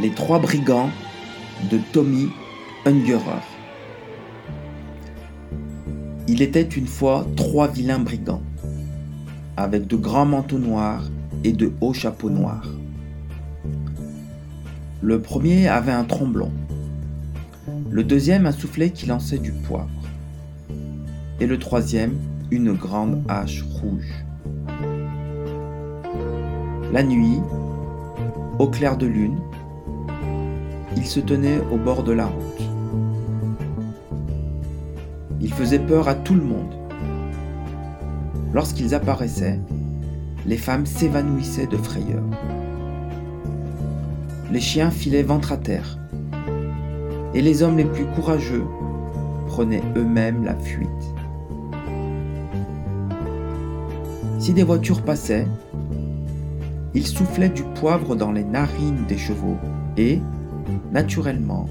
Les trois brigands de Tommy Ungerer. Il était une fois trois vilains brigands, avec de grands manteaux noirs et de hauts chapeaux noirs. Le premier avait un tromblon, le deuxième un soufflet qui lançait du poivre, et le troisième une grande hache rouge. La nuit, au clair de lune, ils se tenaient au bord de la route. Ils faisaient peur à tout le monde. Lorsqu'ils apparaissaient, les femmes s'évanouissaient de frayeur. Les chiens filaient ventre à terre. Et les hommes les plus courageux prenaient eux-mêmes la fuite. Si des voitures passaient, ils soufflaient du poivre dans les narines des chevaux et, naturellement,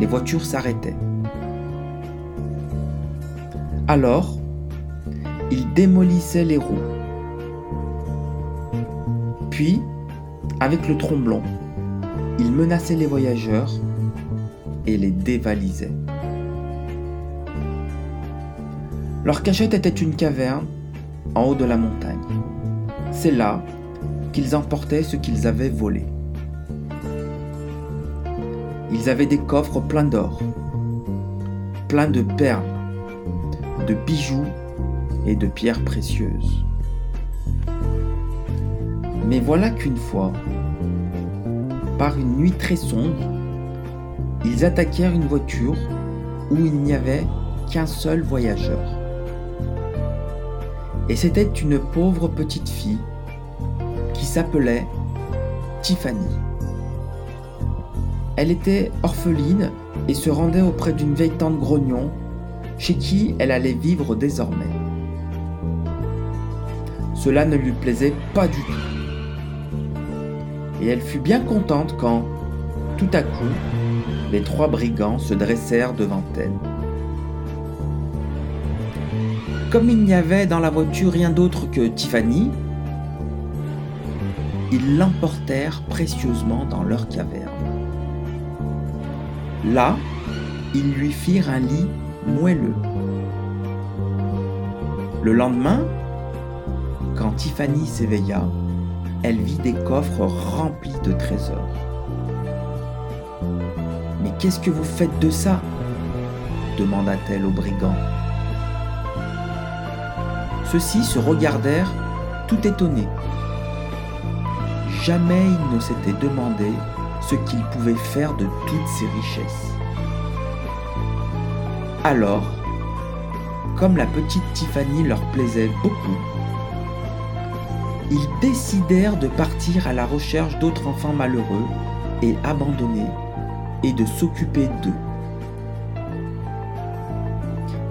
les voitures s'arrêtaient. Alors, ils démolissaient les roues. Puis, avec le tromblon, ils menaçaient les voyageurs et les dévalisaient. Leur cachette était une caverne en haut de la montagne. C'est là qu'ils emportaient ce qu'ils avaient volé. Ils avaient des coffres pleins d'or, pleins de perles, de bijoux et de pierres précieuses. Mais voilà qu'une fois, par une nuit très sombre, ils attaquèrent une voiture où il n'y avait qu'un seul voyageur. Et c'était une pauvre petite fille qui s'appelait Tiffany. Elle était orpheline et se rendait auprès d'une vieille tante grognon chez qui elle allait vivre désormais. Cela ne lui plaisait pas du tout. Et elle fut bien contente quand, tout à coup, les trois brigands se dressèrent devant elle. Comme il n'y avait dans la voiture rien d'autre que Tiffany, ils l'emportèrent précieusement dans leur caverne. Là, ils lui firent un lit moelleux. Le lendemain, quand Tiffany s'éveilla, elle vit des coffres remplis de trésors. Mais qu'est-ce que vous faites de ça? demanda-t-elle aux brigands. Ceux-ci se regardèrent tout étonnés. Jamais ils ne s'étaient demandé ce qu'ils pouvaient faire de toutes ces richesses. Alors, comme la petite Tiffany leur plaisait beaucoup, ils décidèrent de partir à la recherche d'autres enfants malheureux et abandonnés et de s'occuper d'eux.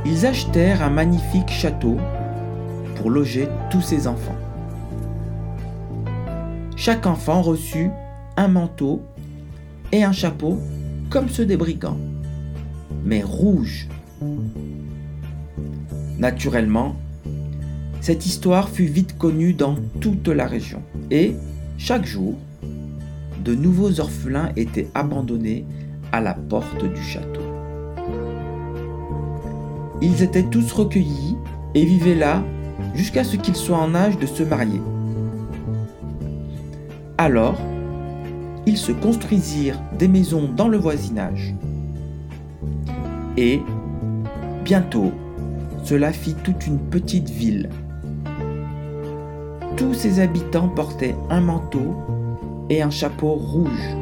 Ils achetèrent un magnifique château pour loger tous ces enfants. Chaque enfant reçut un manteau et un chapeau comme ceux des brigands, mais rouge. Naturellement, cette histoire fut vite connue dans toute la région et, chaque jour, de nouveaux orphelins étaient abandonnés à la porte du château. Ils étaient tous recueillis et vivaient là jusqu'à ce qu'ils soient en âge de se marier. Alors, ils se construisirent des maisons dans le voisinage. Et, bientôt, cela fit toute une petite ville. Tous ses habitants portaient un manteau et un chapeau rouge.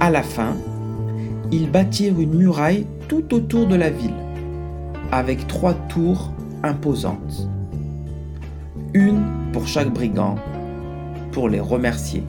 À la fin, ils bâtirent une muraille tout autour de la ville, avec trois tours imposantes. Une pour chaque brigand, pour les remercier.